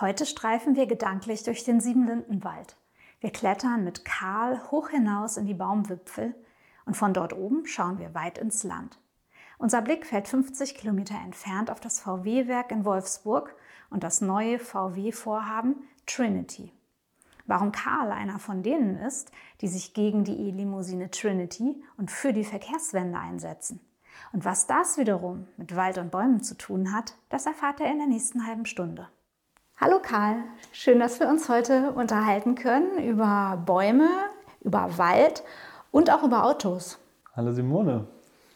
Heute streifen wir gedanklich durch den Siebenlindenwald. Wir klettern mit Karl hoch hinaus in die Baumwipfel und von dort oben schauen wir weit ins Land. Unser Blick fällt 50 Kilometer entfernt auf das VW-Werk in Wolfsburg und das neue VW-Vorhaben Trinity. Warum Karl einer von denen ist, die sich gegen die E-Limousine Trinity und für die Verkehrswende einsetzen. Und was das wiederum mit Wald und Bäumen zu tun hat, das erfahrt er in der nächsten halben Stunde. Hallo Karl, schön, dass wir uns heute unterhalten können über Bäume, über Wald und auch über Autos. Hallo Simone,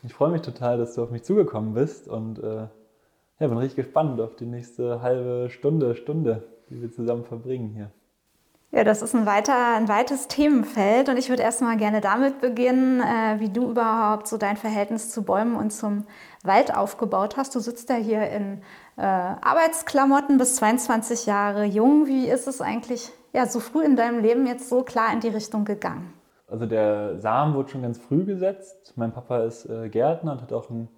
ich freue mich total, dass du auf mich zugekommen bist und äh, ja, bin richtig gespannt auf die nächste halbe Stunde, Stunde, die wir zusammen verbringen hier. Ja, das ist ein, weiter, ein weites Themenfeld und ich würde erstmal gerne damit beginnen, äh, wie du überhaupt so dein Verhältnis zu Bäumen und zum Wald aufgebaut hast. Du sitzt ja hier in äh, Arbeitsklamotten bis 22 Jahre jung. Wie ist es eigentlich ja, so früh in deinem Leben jetzt so klar in die Richtung gegangen? Also der Samen wurde schon ganz früh gesetzt. Mein Papa ist äh, Gärtner und hat auch einen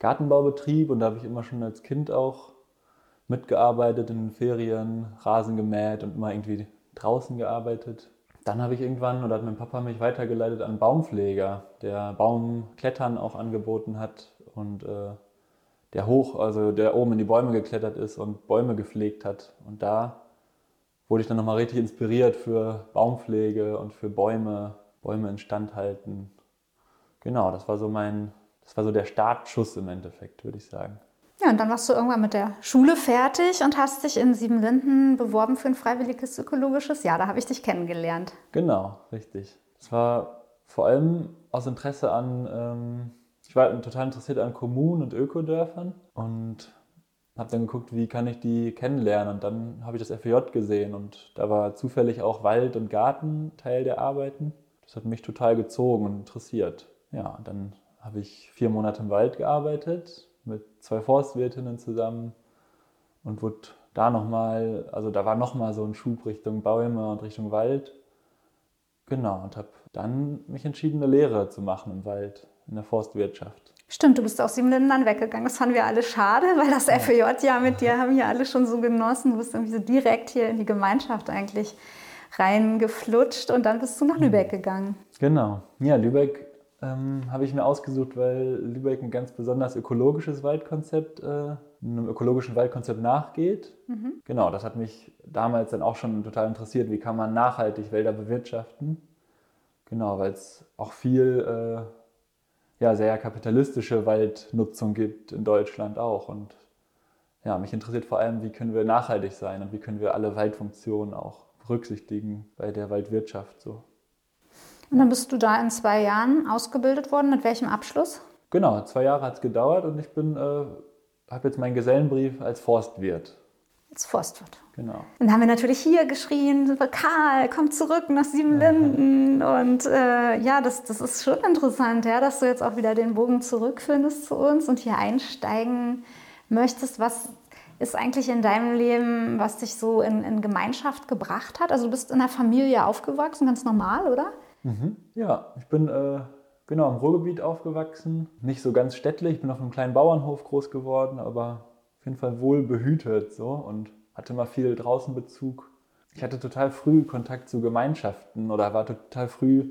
Gartenbaubetrieb und da habe ich immer schon als Kind auch mitgearbeitet in den Ferien, Rasen gemäht und immer irgendwie draußen gearbeitet. Dann habe ich irgendwann, oder hat mein Papa mich weitergeleitet an Baumpfleger, der Baumklettern auch angeboten hat und äh, der hoch, also der oben in die Bäume geklettert ist und Bäume gepflegt hat. Und da wurde ich dann nochmal richtig inspiriert für Baumpflege und für Bäume, Bäume instand halten. Genau, das war so mein, das war so der Startschuss im Endeffekt, würde ich sagen. Ja, und dann warst du irgendwann mit der Schule fertig und hast dich in Siebenlinden beworben für ein freiwilliges ökologisches Jahr. Da habe ich dich kennengelernt. Genau, richtig. Es war vor allem aus Interesse an, ähm, ich war total interessiert an Kommunen und Ökodörfern und habe dann geguckt, wie kann ich die kennenlernen. Und dann habe ich das FJ gesehen und da war zufällig auch Wald und Garten Teil der Arbeiten. Das hat mich total gezogen und interessiert. Ja, dann habe ich vier Monate im Wald gearbeitet, mit zwei Forstwirtinnen zusammen und wurde da nochmal, also da war nochmal so ein Schub Richtung Bäume und Richtung Wald. Genau, und habe dann mich entschieden, eine Lehre zu machen im Wald, in der Forstwirtschaft. Stimmt, du bist aus Siebenlinden dann weggegangen. Das fanden wir alle schade, weil das FJ ja mit dir haben ja alle schon so genossen. Du bist irgendwie so direkt hier in die Gemeinschaft eigentlich reingeflutscht und dann bist du nach Lübeck gegangen. Genau. Ja, Lübeck ähm, habe ich mir ausgesucht, weil Lübeck ein ganz besonders ökologisches Waldkonzept, äh, einem ökologischen Waldkonzept nachgeht. Mhm. Genau, das hat mich damals dann auch schon total interessiert, wie kann man nachhaltig Wälder bewirtschaften. Genau, weil es auch viel äh, ja, sehr kapitalistische Waldnutzung gibt in Deutschland auch. Und ja, mich interessiert vor allem, wie können wir nachhaltig sein und wie können wir alle Waldfunktionen auch berücksichtigen bei der Waldwirtschaft so. Und dann bist du da in zwei Jahren ausgebildet worden. Mit welchem Abschluss? Genau, zwei Jahre hat es gedauert und ich bin, äh, habe jetzt meinen Gesellenbrief als Forstwirt. Als Forstwirt. Genau. Dann haben wir natürlich hier geschrien, Karl, komm zurück nach Siebenlinden. Und äh, ja, das, das ist schon interessant, ja, dass du jetzt auch wieder den Bogen zurückfindest zu uns und hier einsteigen möchtest. Was ist eigentlich in deinem Leben, was dich so in, in Gemeinschaft gebracht hat? Also du bist in einer Familie aufgewachsen, ganz normal, oder? Mhm. Ja, ich bin äh, genau im Ruhrgebiet aufgewachsen. Nicht so ganz städtlich, ich bin auf einem kleinen Bauernhof groß geworden, aber auf jeden Fall wohl behütet so und hatte mal viel Draußenbezug. Ich hatte total früh Kontakt zu Gemeinschaften oder war total früh,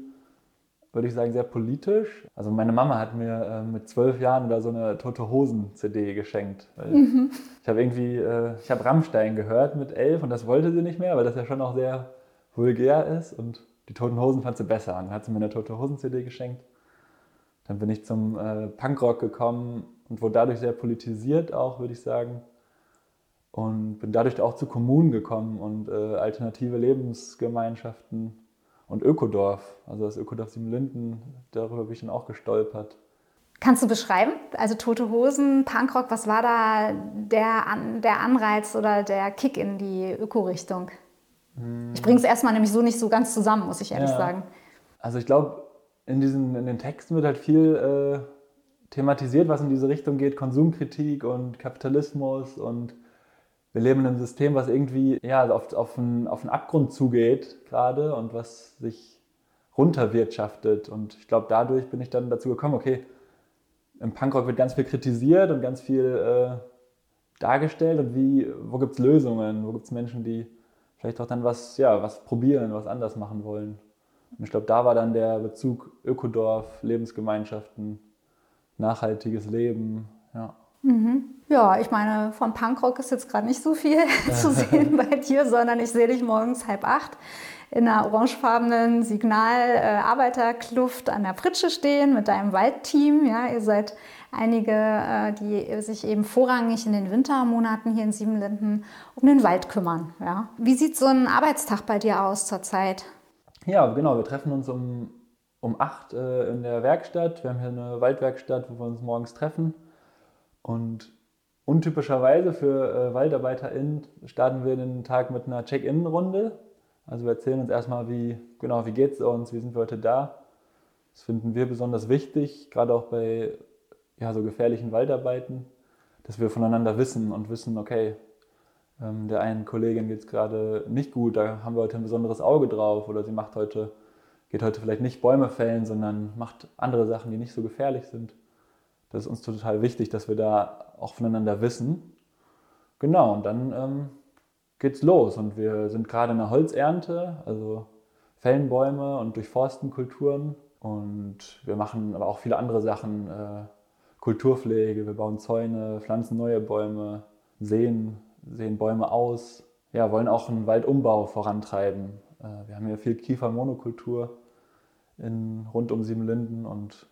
würde ich sagen, sehr politisch. Also meine Mama hat mir äh, mit zwölf Jahren oder so eine Tote Hosen-CD geschenkt. Mhm. Ich habe irgendwie, äh, ich habe Rammstein gehört mit elf und das wollte sie nicht mehr, weil das ja schon auch sehr vulgär ist und die Toten Hosen fand sie besser. Dann hat sie mir eine Tote Hosen-CD geschenkt. Dann bin ich zum äh, Punkrock gekommen und wurde dadurch sehr politisiert auch, würde ich sagen. Und bin dadurch auch zu Kommunen gekommen und äh, alternative Lebensgemeinschaften und Ökodorf. Also das Ökodorf Siebenlinden, darüber bin ich dann auch gestolpert. Kannst du beschreiben? Also Tote Hosen, Punkrock, was war da der, der Anreiz oder der Kick in die Öko-Richtung? Ich bringe es erstmal nämlich so nicht so ganz zusammen, muss ich ehrlich Ja. sagen. Also ich glaube, in, diesen, in den Texten wird halt viel äh, thematisiert, was in diese Richtung geht, Konsumkritik und Kapitalismus und wir leben in einem System, was irgendwie ja, auf, auf, einen, auf einen Abgrund zugeht gerade und was sich runterwirtschaftet. Und ich glaube, dadurch bin ich dann dazu gekommen, okay, im Punkrock wird ganz viel kritisiert und ganz viel äh, dargestellt und wie, wo gibt es Lösungen, wo gibt es Menschen, die vielleicht auch dann was, ja, was probieren, was anders machen wollen. Und ich glaube, da war dann der Bezug Ökodorf, Lebensgemeinschaften, nachhaltiges Leben. Ja. Ja, ich meine, von Punkrock ist jetzt gerade nicht so viel zu sehen bei dir, sondern ich sehe dich morgens halb acht in einer orangefarbenen Signal-Arbeiterkluft an der Pritsche stehen mit deinem Waldteam. Ja, ihr seid einige, äh, die sich eben vorrangig in den Wintermonaten hier in Siebenlinden um den Wald kümmern. Ja. Wie sieht so ein Arbeitstag bei dir aus zurzeit? ja, genau, wir treffen uns um, um 8 äh, in der Werkstatt. Wir haben hier eine Waldwerkstatt, wo wir uns morgens treffen. Und untypischerweise für äh, WaldarbeiterInnen starten wir den Tag mit einer Check-in-Runde. Also wir erzählen uns erstmal, wie, genau, wie geht es uns, wie sind wir heute da. Das finden wir besonders wichtig, gerade auch bei ja, so gefährlichen Waldarbeiten, dass wir voneinander wissen und wissen, okay, ähm, der einen Kollegin geht es gerade nicht gut, da haben wir heute ein besonderes Auge drauf oder sie macht heute, geht heute vielleicht nicht Bäume fällen, sondern macht andere Sachen, die nicht so gefährlich sind. Das ist uns total wichtig, dass wir da auch voneinander wissen. Genau, und dann ähm, geht's los und wir sind gerade in der Holzernte, also fällen Bäume und durchforsten Kulturen und wir machen aber auch viele andere Sachen, äh, Kulturpflege, wir bauen Zäune, pflanzen neue Bäume, sehen, sehen Bäume aus, ja, wollen auch einen Waldumbau vorantreiben. Äh, wir haben hier viel Kiefermonokultur in, rund um Siebenlinden und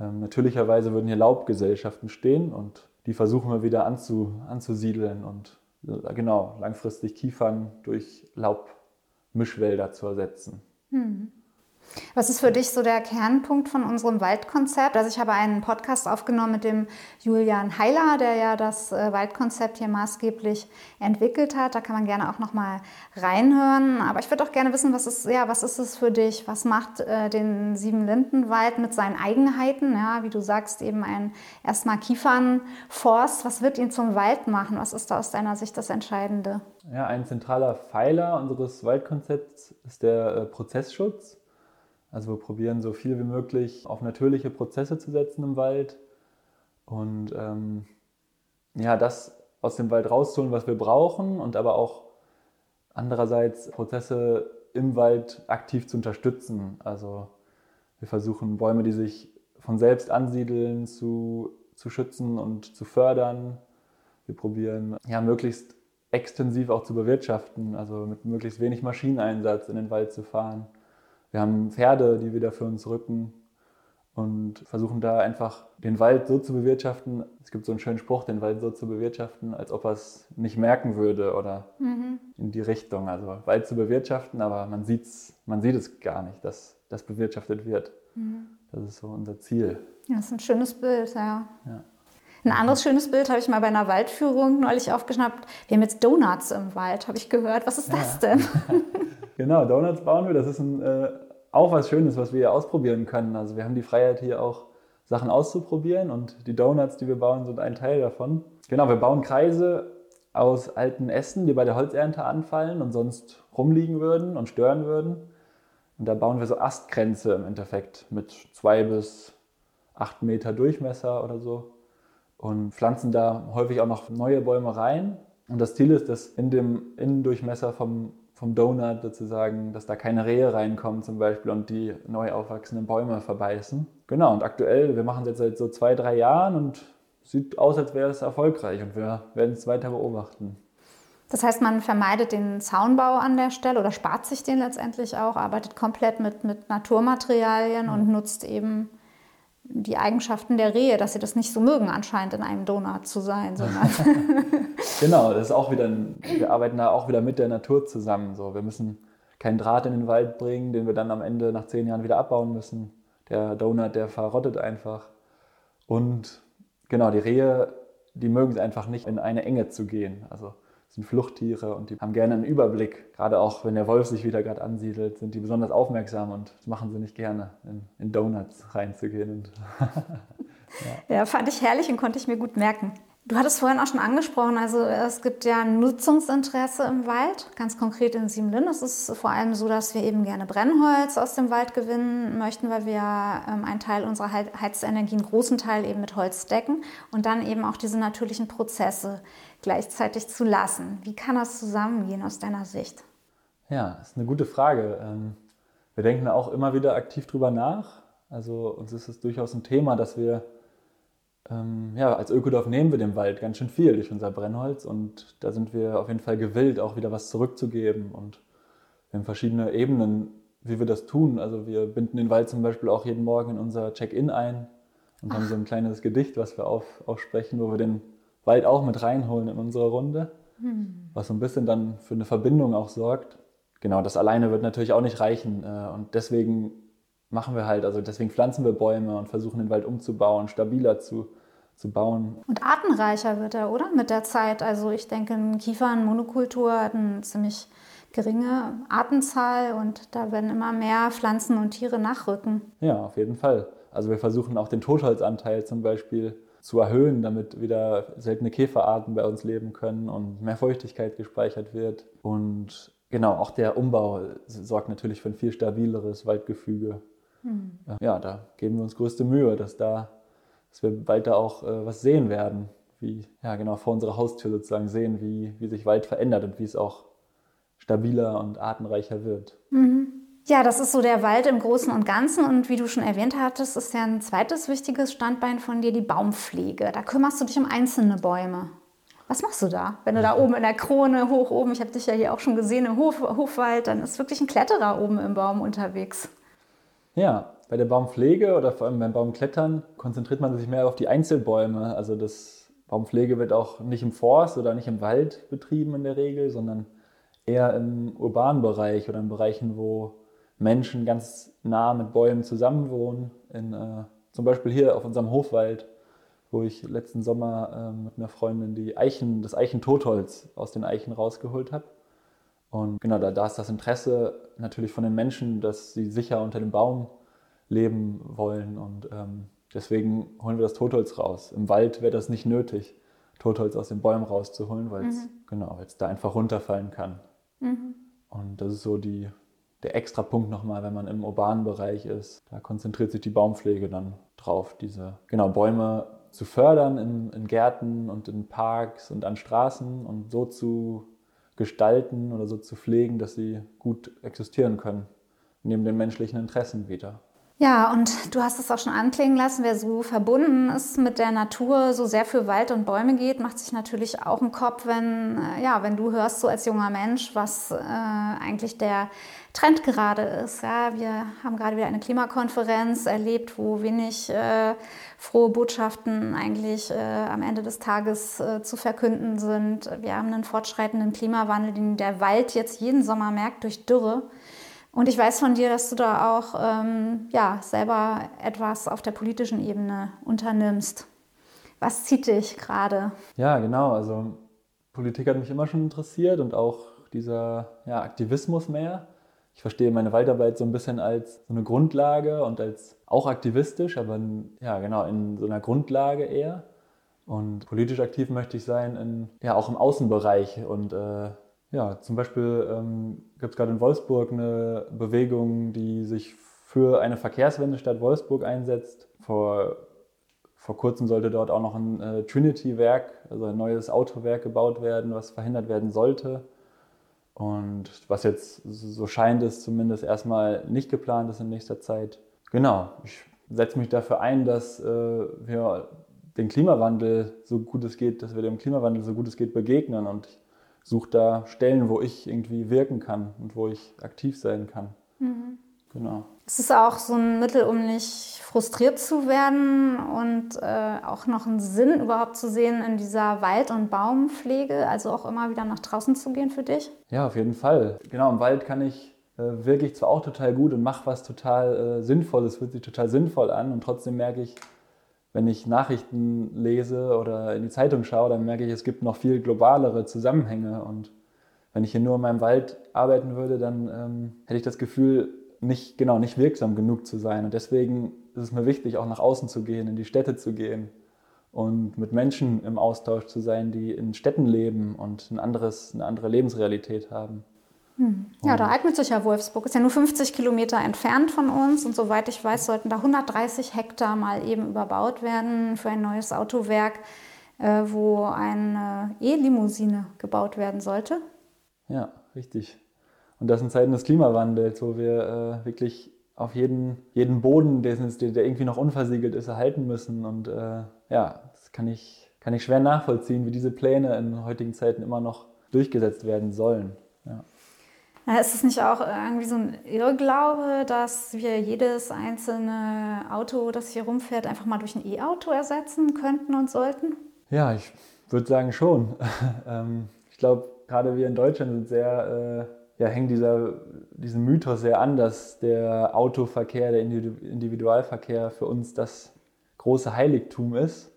ähm, natürlicherweise würden hier Laubgesellschaften stehen und die versuchen wir wieder anzu, anzusiedeln und äh, genau langfristig Kiefern durch Laubmischwälder zu ersetzen. Was ist für dich so der Kernpunkt von unserem Waldkonzept? Also ich habe einen Podcast aufgenommen mit dem Julian Heiler, der ja das äh, Waldkonzept hier maßgeblich entwickelt hat. Da kann man gerne auch noch mal reinhören. Aber ich würde auch gerne wissen, was ist, ja, was ist es für dich? Was macht äh, den Siebenlindenwald mit seinen Eigenheiten? Ja, wie du sagst, eben ein erstmal Kiefernforst. Was wird ihn zum Wald machen? Was ist da aus deiner Sicht das Entscheidende? Ja, ein zentraler Pfeiler unseres Waldkonzepts ist der äh, Prozessschutz. Also wir probieren so viel wie möglich auf natürliche Prozesse zu setzen im Wald und ähm, ja, das aus dem Wald rauszuholen, was wir brauchen und aber auch andererseits Prozesse im Wald aktiv zu unterstützen. Also wir versuchen Bäume, die sich von selbst ansiedeln, zu, zu schützen und zu fördern. Wir probieren ja möglichst extensiv auch zu bewirtschaften, also mit möglichst wenig Maschineneinsatz in den Wald zu fahren. Wir haben Pferde, die wieder für uns rücken und versuchen da einfach den Wald so zu bewirtschaften. Es gibt so einen schönen Spruch, den Wald so zu bewirtschaften, als ob er es nicht merken würde oder in die Richtung. Also Wald zu bewirtschaften, aber man, sieht's, man sieht es gar nicht, dass das bewirtschaftet wird. Das ist so unser Ziel. Ja, das ist ein schönes Bild, ja. Ja. Ein anderes schönes Bild habe ich mal bei einer Waldführung neulich aufgeschnappt. Wir haben jetzt Donuts im Wald, habe ich gehört. Was ist das denn? Genau, Donuts bauen wir. Das ist ein, äh, auch was Schönes, was wir hier ausprobieren können. Also wir haben die Freiheit hier auch Sachen auszuprobieren und die Donuts, die wir bauen, sind ein Teil davon. Genau, wir bauen Kreise aus alten Ästen, die bei der Holzernte anfallen und sonst rumliegen würden und stören würden. Und da bauen wir so Astgrenze im Endeffekt mit zwei bis acht Meter Durchmesser oder so und pflanzen da häufig auch noch neue Bäume rein. Und das Ziel ist, dass in dem Innendurchmesser vom, vom Donut sozusagen, dass da keine Rehe reinkommen zum Beispiel und die neu aufwachsenden Bäume verbeißen. Genau, und aktuell, wir machen es jetzt seit so zwei, drei Jahren und sieht aus, als wäre es erfolgreich und wir werden es weiter beobachten. Das heißt, man vermeidet den Zaunbau an der Stelle oder spart sich den letztendlich auch, arbeitet komplett mit, mit Naturmaterialien und nutzt eben die Eigenschaften der Rehe, dass sie das nicht so mögen, anscheinend in einem Donut zu sein, Genau, das ist auch wieder, ein, wir arbeiten da auch wieder mit der Natur zusammen. So, wir müssen keinen Draht in den Wald bringen, den wir dann am Ende nach zehn Jahren wieder abbauen müssen. Der Donut, der verrottet einfach. Und genau, die Rehe, die mögen es einfach nicht, in eine Enge zu gehen. Also sind Fluchttiere und die haben gerne einen Überblick. Gerade auch, wenn der Wolf sich wieder gerade ansiedelt, sind die besonders aufmerksam und das machen sie nicht gerne, in, in Donuts reinzugehen. Ja. ja, fand ich herrlich und konnte ich mir gut merken. Du hattest vorhin auch schon angesprochen, also es gibt ja Nutzungsinteresse im Wald, ganz konkret in Siebenlinn. Es ist vor allem so, dass wir eben gerne Brennholz aus dem Wald gewinnen möchten, weil wir ähm, einen Teil unserer Heizenergie, einen großen Teil eben mit Holz decken und dann eben auch diese natürlichen Prozesse gleichzeitig zu lassen. Wie kann das zusammengehen aus deiner Sicht? Ja, das ist eine gute Frage. Ähm, wir denken auch immer wieder aktiv drüber nach. Also uns ist es durchaus ein Thema, dass wir ähm, ja, als Ökodorf nehmen wir dem Wald ganz schön viel durch unser Brennholz und da sind wir auf jeden Fall gewillt, auch wieder was zurückzugeben. Und wir haben verschiedene Ebenen, wie wir das tun. Also wir binden den Wald zum Beispiel auch jeden Morgen in unser Check-in ein und Ach. haben so ein kleines Gedicht, was wir auf, aufsprechen, wo wir den Wald auch mit reinholen in unsere Runde, hm. was so ein bisschen dann für eine Verbindung auch sorgt. Genau, das alleine wird natürlich auch nicht reichen äh, und deswegen machen wir halt. Also deswegen pflanzen wir Bäume und versuchen den Wald umzubauen, stabiler zu, zu bauen. Und artenreicher wird er, oder? Mit der Zeit. Also ich denke, ein Kiefern-Monokultur hat eine ziemlich geringe Artenzahl und da werden immer mehr Pflanzen und Tiere nachrücken. Ja, auf jeden Fall. Also wir versuchen auch den Totholzanteil zum Beispiel zu erhöhen, damit wieder seltene Käferarten bei uns leben können und mehr Feuchtigkeit gespeichert wird. Und genau, auch der Umbau sorgt natürlich für ein viel stabileres Waldgefüge. Mhm. Ja, da geben wir uns größte Mühe, dass, da, dass wir weiter auch äh, was sehen werden, wie, ja genau, vor unserer Haustür sozusagen sehen, wie, wie sich Wald verändert und wie es auch stabiler und artenreicher wird. Mhm. Ja, das ist so der Wald im Großen und Ganzen. Und wie du schon erwähnt hattest, ist ja ein zweites wichtiges Standbein von dir die Baumpflege. Da kümmerst du dich um einzelne Bäume. Was machst du da? Wenn du da oben in der Krone, hoch oben, ich habe dich ja hier auch schon gesehen im Hof, Hofwald, dann ist wirklich ein Kletterer oben im Baum unterwegs. Ja, bei der Baumpflege oder vor allem beim Baumklettern konzentriert man sich mehr auf die Einzelbäume. Also das Baumpflege wird auch nicht im Forst oder nicht im Wald betrieben in der Regel, sondern eher im urbanen Bereich oder in Bereichen, wo Menschen ganz nah mit Bäumen zusammenwohnen. In, äh, zum Beispiel hier auf unserem Hofwald, wo ich letzten Sommer äh, mit einer Freundin die Eichen, das Eichentotholz aus den Eichen rausgeholt habe. Und genau, da, da ist das Interesse natürlich von den Menschen, dass sie sicher unter dem Baum leben wollen. Und ähm, deswegen holen wir das Totholz raus. Im Wald wäre das nicht nötig, Totholz aus den Bäumen rauszuholen, weil es mhm. genau, da einfach runterfallen kann. Mhm. Und das ist so die, der extra Punkt nochmal, wenn man im urbanen Bereich ist. Da konzentriert sich die Baumpflege dann drauf, diese genau, Bäume zu fördern in, in Gärten und in Parks und an Straßen und so zu gestalten oder so zu pflegen, dass sie gut existieren können, neben den menschlichen Interessen wieder. Ja, und du hast es auch schon anklingen lassen, wer so verbunden ist mit der Natur, so sehr für Wald und Bäume geht, macht sich natürlich auch einen Kopf, wenn, äh, ja, wenn du hörst so als junger Mensch, was äh, eigentlich der Trend gerade ist. Ja, wir haben gerade wieder eine Klimakonferenz erlebt, wo wenig äh, frohe Botschaften eigentlich äh, am Ende des Tages äh, zu verkünden sind. Wir haben einen fortschreitenden Klimawandel, den der Wald jetzt jeden Sommer merkt durch Dürre. Und ich weiß von dir, dass du da auch ähm, ja, selber etwas auf der politischen Ebene unternimmst. Was zieht dich gerade? Ja, genau. Also Politik hat mich immer schon interessiert und auch dieser ja, Aktivismus mehr. Ich verstehe meine Waldarbeit so ein bisschen als so eine Grundlage und als auch aktivistisch, aber ja, genau, in so einer Grundlage eher. Und politisch aktiv möchte ich sein, in, ja, auch im Außenbereich und äh, ja, zum Beispiel ähm, gibt es gerade in Wolfsburg eine Bewegung, die sich für eine Verkehrswende Stadt Wolfsburg einsetzt. Vor, vor kurzem sollte dort auch noch ein äh, Trinity-Werk, also ein neues Autowerk gebaut werden, was verhindert werden sollte. Und was jetzt so scheint es zumindest erstmal nicht geplant ist in nächster Zeit. Genau, ich setze mich dafür ein, dass äh, wir den Klimawandel so gut es geht, dass wir dem Klimawandel so gut es geht begegnen. Und ich suche da Stellen, wo ich irgendwie wirken kann und wo ich aktiv sein kann. Mhm. Genau. Es ist auch so ein Mittel, um nicht frustriert zu werden und äh, auch noch einen Sinn überhaupt zu sehen in dieser Wald- und Baumpflege, also auch immer wieder nach draußen zu gehen für dich? Ja, auf jeden Fall. Genau, im Wald kann ich äh, wirklich zwar auch total gut und mache was total äh, Sinnvolles, fühlt sich total sinnvoll an und trotzdem merke ich, wenn ich Nachrichten lese oder in die Zeitung schaue, dann merke ich, es gibt noch viel globalere Zusammenhänge. Und wenn ich hier nur in meinem Wald arbeiten würde, dann ähm, hätte ich das Gefühl, nicht, genau, nicht wirksam genug zu sein. Und deswegen ist es mir wichtig, auch nach außen zu gehen, in die Städte zu gehen und mit Menschen im Austausch zu sein, die in Städten leben und ein anderes, eine andere Lebensrealität haben. Hm. Ja, da eignet sich ja Wolfsburg. Ist ja nur 50 Kilometer entfernt von uns und soweit ich weiß, sollten da 130 Hektar mal eben überbaut werden für ein neues Autowerk, äh, wo eine E-Limousine gebaut werden sollte. Ja, richtig. Und das in Zeiten des Klimawandels, wo wir äh, wirklich auf jeden, jeden Boden, der, der, irgendwie noch unversiegelt ist, erhalten müssen. Und äh, ja, das kann ich, kann ich schwer nachvollziehen, wie diese Pläne in heutigen Zeiten immer noch durchgesetzt werden sollen. Ja. Ist es nicht auch irgendwie so ein Irrglaube, dass wir jedes einzelne Auto, das hier rumfährt, einfach mal durch ein E-Auto ersetzen könnten und sollten? Ja, ich würde sagen schon. Ähm, ich glaube, gerade wir in Deutschland sind sehr, äh, ja, hängen dieser, diesem Mythos sehr an, dass der Autoverkehr, der Individualverkehr für uns das große Heiligtum ist.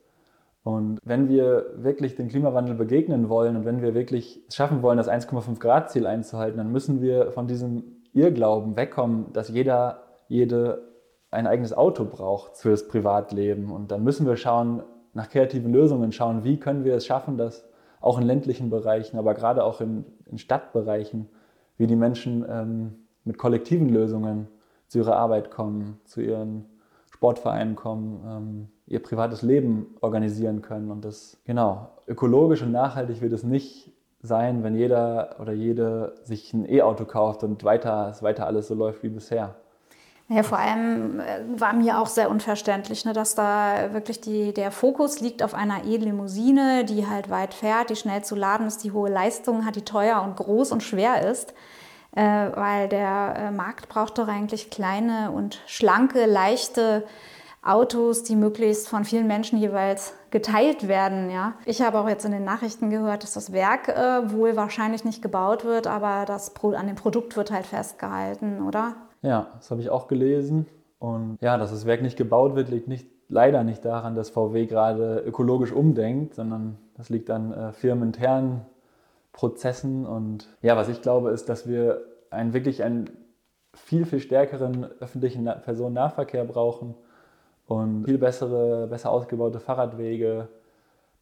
Und wenn wir wirklich dem Klimawandel begegnen wollen und wenn wir wirklich es schaffen wollen, das 1,5 Grad Ziel einzuhalten, dann müssen wir von diesem Irrglauben wegkommen, dass jeder, jede ein eigenes Auto braucht fürs Privatleben. Und dann müssen wir schauen, nach kreativen Lösungen schauen, wie können wir es schaffen, dass auch in ländlichen Bereichen, aber gerade auch in, in Stadtbereichen, wie die Menschen ähm, mit kollektiven Lösungen zu ihrer Arbeit kommen, zu ihren Sportvereinen kommen, ähm, ihr privates Leben organisieren können. Und das, genau, ökologisch und nachhaltig wird es nicht sein, wenn jeder oder jede sich ein E-Auto kauft und weiter, es weiter alles so läuft wie bisher. Ja, vor allem äh, war mir auch sehr unverständlich, ne, dass da wirklich die, der Fokus liegt auf einer E-Limousine, die halt weit fährt, die schnell zu laden ist, die hohe Leistung hat, die teuer und groß und schwer ist. Äh, weil der äh, Markt braucht doch eigentlich kleine und schlanke, leichte Autos, die möglichst von vielen Menschen jeweils geteilt werden. Ja. Ich habe auch jetzt in den Nachrichten gehört, dass das Werk äh, wohl wahrscheinlich nicht gebaut wird, aber das Pro an dem Produkt wird halt festgehalten, oder? Ja, das habe ich auch gelesen. Und ja, dass das Werk nicht gebaut wird, liegt nicht, leider nicht daran, dass VW gerade ökologisch umdenkt, sondern das liegt an äh, firmeninternen Prozessen. Und ja, was ich glaube, ist, dass wir einen wirklich einen viel, viel stärkeren öffentlichen Personennahverkehr brauchen und viel bessere, besser ausgebaute Fahrradwege,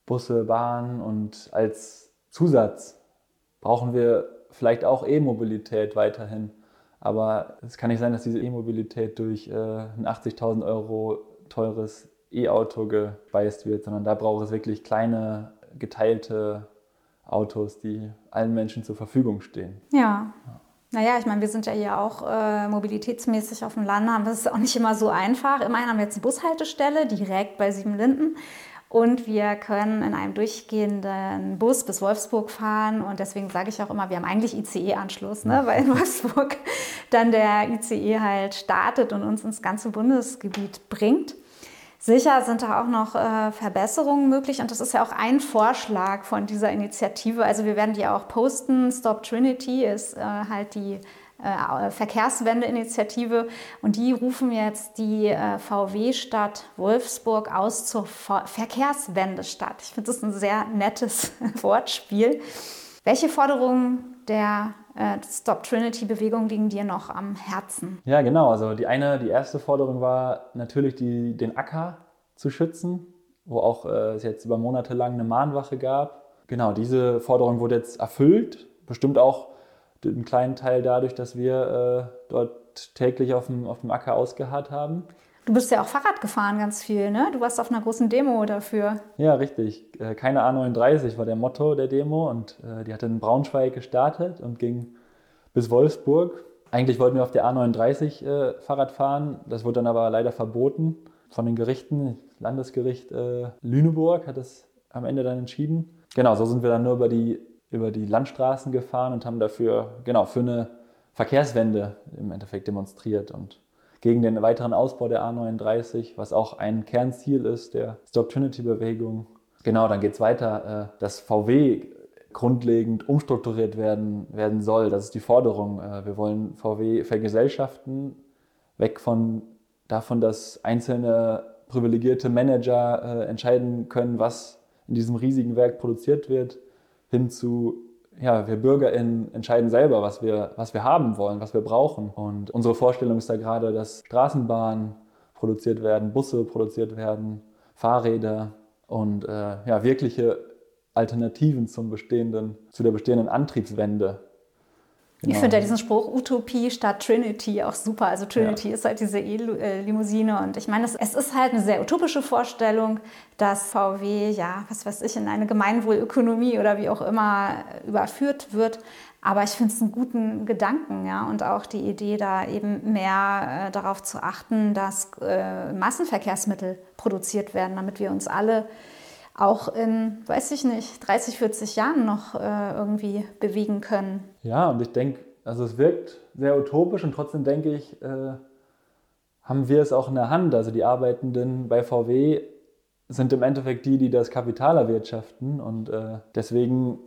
Busse, Bahnen und als Zusatz brauchen wir vielleicht auch E-Mobilität weiterhin. Aber es kann nicht sein, dass diese E-Mobilität durch äh, ein 80.000 Euro teures E-Auto gespeist wird, sondern da braucht es wirklich kleine, geteilte Autos, die allen Menschen zur Verfügung stehen. Ja. ja. Naja, ich meine, wir sind ja hier auch äh, mobilitätsmäßig auf dem Land, haben das ist auch nicht immer so einfach. Immerhin haben wir jetzt eine Bushaltestelle direkt bei Siebenlinden und wir können in einem durchgehenden Bus bis Wolfsburg fahren. Und deswegen sage ich auch immer, wir haben eigentlich ICE-Anschluss, ne? weil in Wolfsburg dann der ICE halt startet und uns ins ganze Bundesgebiet bringt. Sicher sind da auch noch äh, Verbesserungen möglich und das ist ja auch ein Vorschlag von dieser Initiative. Also wir werden die auch posten. Stop Trinity ist äh, halt die äh, Verkehrswende-Initiative und die rufen jetzt die äh, VW-Stadt Wolfsburg aus zur Verkehrswendestadt. Ich finde das ein sehr nettes Wortspiel. Welche Forderungen der Stop Trinity-Bewegung liegen dir noch am Herzen? Ja, genau. Also die eine, die erste Forderung war natürlich die, den Acker zu schützen, wo auch äh, es jetzt über Monate lang eine Mahnwache gab. Genau, diese Forderung wurde jetzt erfüllt, bestimmt auch einen kleinen Teil dadurch, dass wir äh, dort täglich auf dem, auf dem Acker ausgeharrt haben. Du bist ja auch Fahrrad gefahren ganz viel, ne? Du warst auf einer großen Demo dafür. Ja, richtig. Äh, keine A39 war der Motto der Demo und äh, die hatte in Braunschweig gestartet und ging bis Wolfsburg. Eigentlich wollten wir auf der A39 äh, Fahrrad fahren, das wurde dann aber leider verboten von den Gerichten. Landesgericht Lüneburg hat das am Ende dann entschieden. Genau, so sind wir dann nur über die über die Landstraßen gefahren und haben dafür, genau, für eine Verkehrswende im Endeffekt demonstriert und gegen den weiteren Ausbau der A39, was auch ein Kernziel ist der Stop Trinity-Bewegung. Genau, dann geht es weiter, äh, dass VW grundlegend umstrukturiert werden, werden soll. Das ist die Forderung. Äh, wir wollen VW vergesellschaften, weg von davon, dass einzelne privilegierte Manager äh, entscheiden können, was in diesem riesigen Werk produziert wird, hin zu, ja, wir BürgerInnen entscheiden selber, was wir, was wir haben wollen, was wir brauchen. Und unsere Vorstellung ist da gerade, dass Straßenbahnen produziert werden, Busse produziert werden, Fahrräder und äh, ja, wirkliche Alternativen zum bestehenden, zu der bestehenden Antriebswende Genau. Ich finde ja diesen Spruch Utopie statt Trinity auch super. Also Trinity ja. ist halt diese E-Limousine und ich meine, es, es, ist halt eine sehr utopische Vorstellung, dass VW, ja, was weiß ich, in eine Gemeinwohlökonomie oder wie auch immer überführt wird. Aber ich finde es einen guten Gedanken, ja, und auch die Idee, da eben mehr äh, darauf zu achten, dass äh, Massenverkehrsmittel produziert werden, damit wir uns alle auch in, weiß ich nicht, 30, 40 Jahren noch äh, irgendwie bewegen können. Ja, und ich denke, also es wirkt sehr utopisch und trotzdem denke ich, äh, haben wir es auch in der Hand. Also die Arbeitenden bei VW sind im Endeffekt die, die das Kapital erwirtschaften und äh, deswegen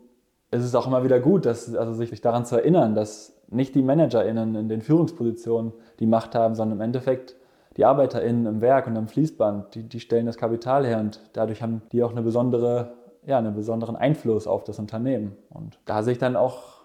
ist es auch immer wieder gut, dass, also sich daran zu erinnern, dass nicht die ManagerInnen in den Führungspositionen die Macht haben, sondern im Endeffekt die ArbeiterInnen im Werk und am Fließband, die, die stellen das Kapital her und dadurch haben die auch eine besondere, ja, einen besonderen Einfluss auf das Unternehmen. Und da sehe ich dann auch,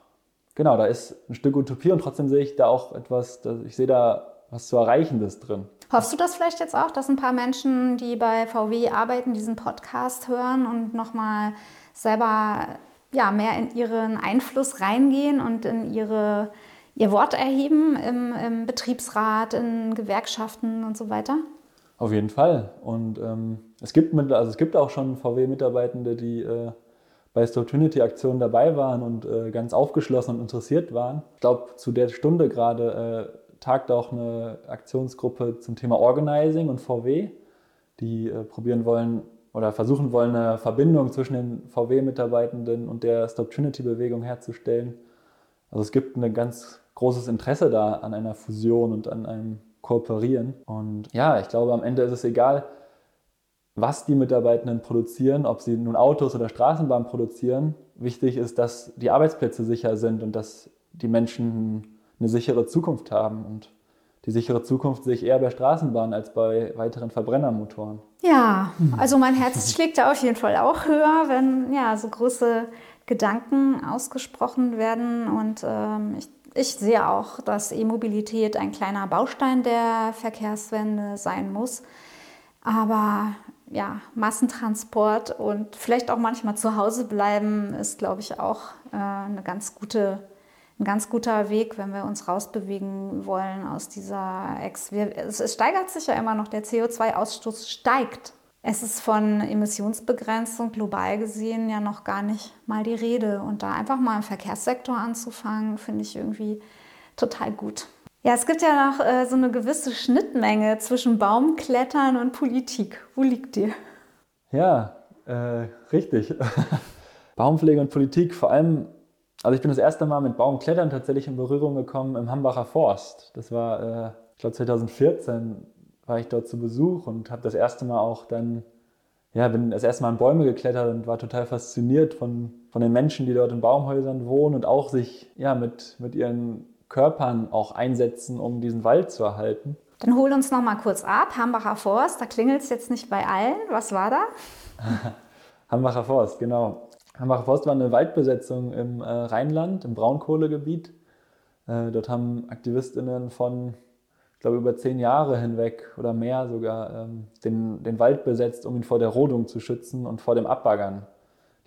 genau, da ist ein Stück Utopie und trotzdem sehe ich da auch etwas, ich sehe da was zu Erreichendes drin. Hoffst du das vielleicht jetzt auch, dass ein paar Menschen, die bei VW arbeiten, diesen Podcast hören und nochmal selber ja, mehr in ihren Einfluss reingehen und in ihre ihr Wort erheben im, im Betriebsrat, in Gewerkschaften und so weiter? Auf jeden Fall. Und ähm, es, gibt mit, also es gibt auch schon VW-Mitarbeitende, die äh, bei Opportunity-Aktionen dabei waren und äh, ganz aufgeschlossen und interessiert waren. Ich glaube, zu der Stunde gerade äh, tagt auch eine Aktionsgruppe zum Thema Organizing und VW, die äh, probieren wollen oder versuchen wollen, eine Verbindung zwischen den VW-Mitarbeitenden und der Stop Trinity-Bewegung herzustellen. Also es gibt eine ganz großes Interesse da an einer Fusion und an einem Kooperieren. Und ja, ich glaube, am Ende ist es egal, was die Mitarbeitenden produzieren, ob sie nun Autos oder Straßenbahnen produzieren. Wichtig ist, dass die Arbeitsplätze sicher sind und dass die Menschen eine sichere Zukunft haben. Und die sichere Zukunft sehe ich eher bei Straßenbahnen als bei weiteren Verbrennermotoren. Ja, also mein Herz schlägt da auf jeden Fall auch höher, wenn ja so große Gedanken ausgesprochen werden. Und ähm, ich ich sehe auch, dass E-Mobilität ein kleiner Baustein der Verkehrswende sein muss. Aber ja, Massentransport und vielleicht auch manchmal zu Hause bleiben ist, glaube ich, auch äh, eine ganz gute, ein ganz guter Weg, wenn wir uns rausbewegen wollen aus dieser Ex. Wir, es, es steigert sich ja immer noch, der CO2-Ausstoß steigt es ist von Emissionsbegrenzung global gesehen ja noch gar nicht mal die Rede. Und da einfach mal im Verkehrssektor anzufangen, finde ich irgendwie total gut. Ja, es gibt ja noch äh, so eine gewisse Schnittmenge zwischen Baumklettern und Politik. Wo liegt die? Ja, äh, richtig. Baumpflege und Politik, vor allem, also ich bin das erste Mal mit Baumklettern tatsächlich in Berührung gekommen im Hambacher Forst. Das war, äh, ich glaube, 2014 war ich dort zu Besuch und habe das erste Mal auch dann, ja, bin das erste Mal an Bäume geklettert und war total fasziniert von, von den Menschen, die dort in Baumhäusern wohnen und auch sich ja, mit, mit ihren Körpern auch einsetzen, um diesen Wald zu erhalten. Dann hol uns noch mal kurz ab. Hambacher Forst, da klingelt es jetzt nicht bei allen. Was war da? Hambacher Forst, genau. Hambacher Forst war eine Waldbesetzung im äh, Rheinland, im Braunkohlegebiet. Äh, dort haben AktivistInnen von glaube, über zehn Jahre hinweg oder mehr sogar ähm, den, den Wald besetzt, um ihn vor der Rodung zu schützen und vor dem Abbaggern,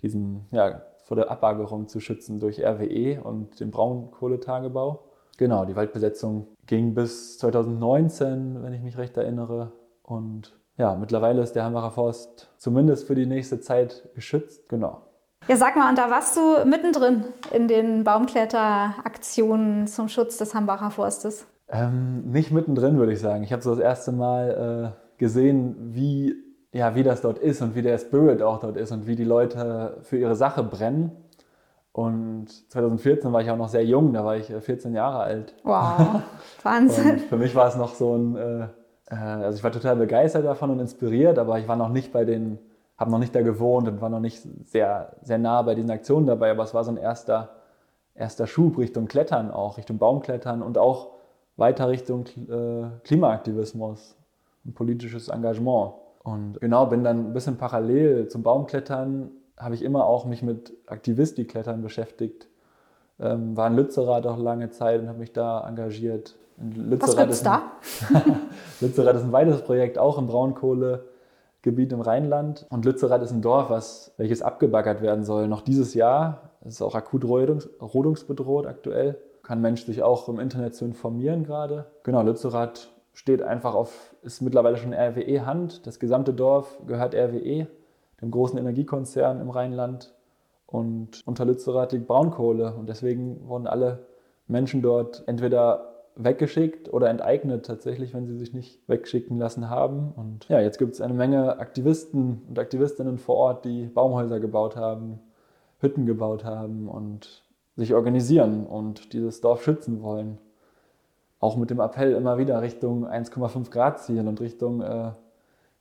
diesen, ja, vor der Abbaggerung zu schützen durch RWE und den Braunkohletagebau. Genau, die Waldbesetzung ging bis 2019, wenn ich mich recht erinnere. Und ja, mittlerweile ist der Hambacher Forst zumindest für die nächste Zeit geschützt. Genau. Ja, sag mal, und da warst du mittendrin in den Baumkletteraktionen zum Schutz des Hambacher Forstes. Ähm, nicht mittendrin, würde ich sagen. Ich habe so das erste Mal äh, gesehen, wie, ja, wie das dort ist und wie der Spirit auch dort ist und wie die Leute für ihre Sache brennen. Und 2014 war ich auch noch sehr jung, da war ich 14 äh, Jahre alt. Wow, Wahnsinn. und für mich war es noch so ein, äh, äh, also ich war total begeistert davon und inspiriert, aber ich war noch nicht bei den, habe noch nicht da gewohnt und war noch nicht sehr, sehr nah bei diesen Aktionen dabei, aber es war so ein erster, erster Schub Richtung Klettern auch, Richtung Baumklettern und auch weiter Richtung äh, Klimaaktivismus ein politisches Engagement. Und genau, bin dann ein bisschen parallel zum Baumklettern, habe ich immer auch mich mit Aktivistiklettern beschäftigt. Ähm, war in Lützerath auch lange Zeit und habe mich da engagiert. Lützerath Was gibt's da? Lützerath ist ein weiteres Projekt, auch im Braunkohlegebiet im Rheinland. Und Lützerath ist ein Dorf, was, welches abgebaggert werden soll. Noch dieses Jahr. Es ist auch akut rodungs, rodungsbedroht aktuell. Kann Mensch sich auch im Internet zu informieren gerade. Genau, Lützerath steht einfach auf, ist mittlerweile schon RWE-Hand. Das gesamte Dorf gehört RWE, dem großen Energiekonzern im Rheinland. Und unter Lützerath liegt Braunkohle. Und deswegen wurden alle Menschen dort entweder weggeschickt oder enteignet tatsächlich, wenn sie sich nicht wegschicken lassen haben. Und ja, jetzt gibt es eine Menge Aktivisten und Aktivistinnen vor Ort, die Baumhäuser gebaut haben, Hütten gebaut haben und sich organisieren und dieses Dorf schützen wollen. Auch mit dem Appell immer wieder Richtung 1,5 Grad Ziel und Richtung äh,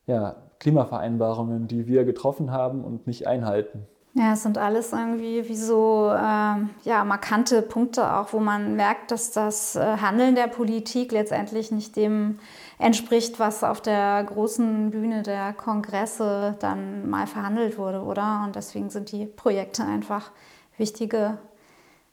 ja, Klimavereinbarungen, die wir getroffen haben und nicht einhalten. Ja, es sind alles irgendwie wie so ähm, ja, markante Punkte auch, wo man merkt, dass das äh, Handeln der Politik letztendlich nicht dem entspricht, was auf der großen Bühne der Kongresse dann mal verhandelt wurde, oder? Und deswegen sind die Projekte einfach wichtige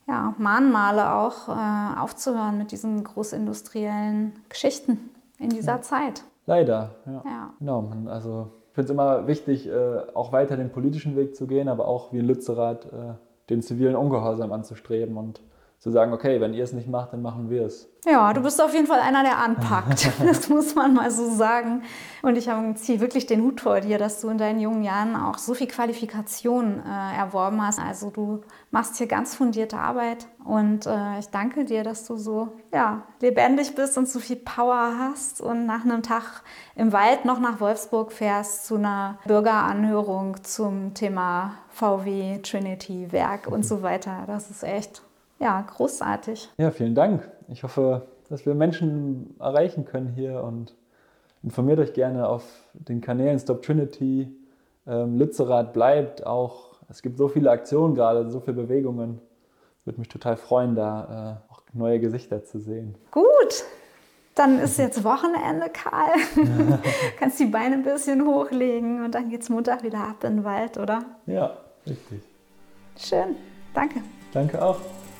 ja, Mahnmale auch, äh, aufzuhören mit diesen großindustriellen Geschichten in dieser ja. Zeit. Leider, ja. ja. Genau, also ich finde es immer wichtig, äh, auch weiter den politischen Weg zu gehen, aber auch wie in Lützerath äh, den zivilen Ungehorsam anzustreben und zu sagen, okay, wenn ihr es nicht macht, dann machen wir es. Ja, du bist auf jeden Fall einer, der anpackt. das muss man mal so sagen. Und ich ziehe wirklich den Hut vor dir, dass du in deinen jungen Jahren auch so viel Qualifikation äh, erworben hast. Also du machst hier ganz fundierte Arbeit und äh, ich danke dir, dass du so ja, lebendig bist und so viel Power hast und nach einem Tag im Wald noch nach Wolfsburg fährst zu einer Bürgeranhörung zum Thema VW, Trinity, Werk und so weiter. Das ist echt ja, großartig. Ja, vielen Dank. Ich hoffe, dass wir Menschen erreichen können hier und informiert euch gerne auf den Kanälen Stop Trinity. Ähm, Lützerath bleibt auch. Es gibt so viele Aktionen gerade, so viele Bewegungen. Würde mich total freuen, da äh, auch neue Gesichter zu sehen. Gut, dann ist jetzt Wochenende, Karl. Kannst die Beine ein bisschen hochlegen und dann geht's Montag wieder ab in den Wald, oder? Ja, richtig. Schön. Danke. Danke auch.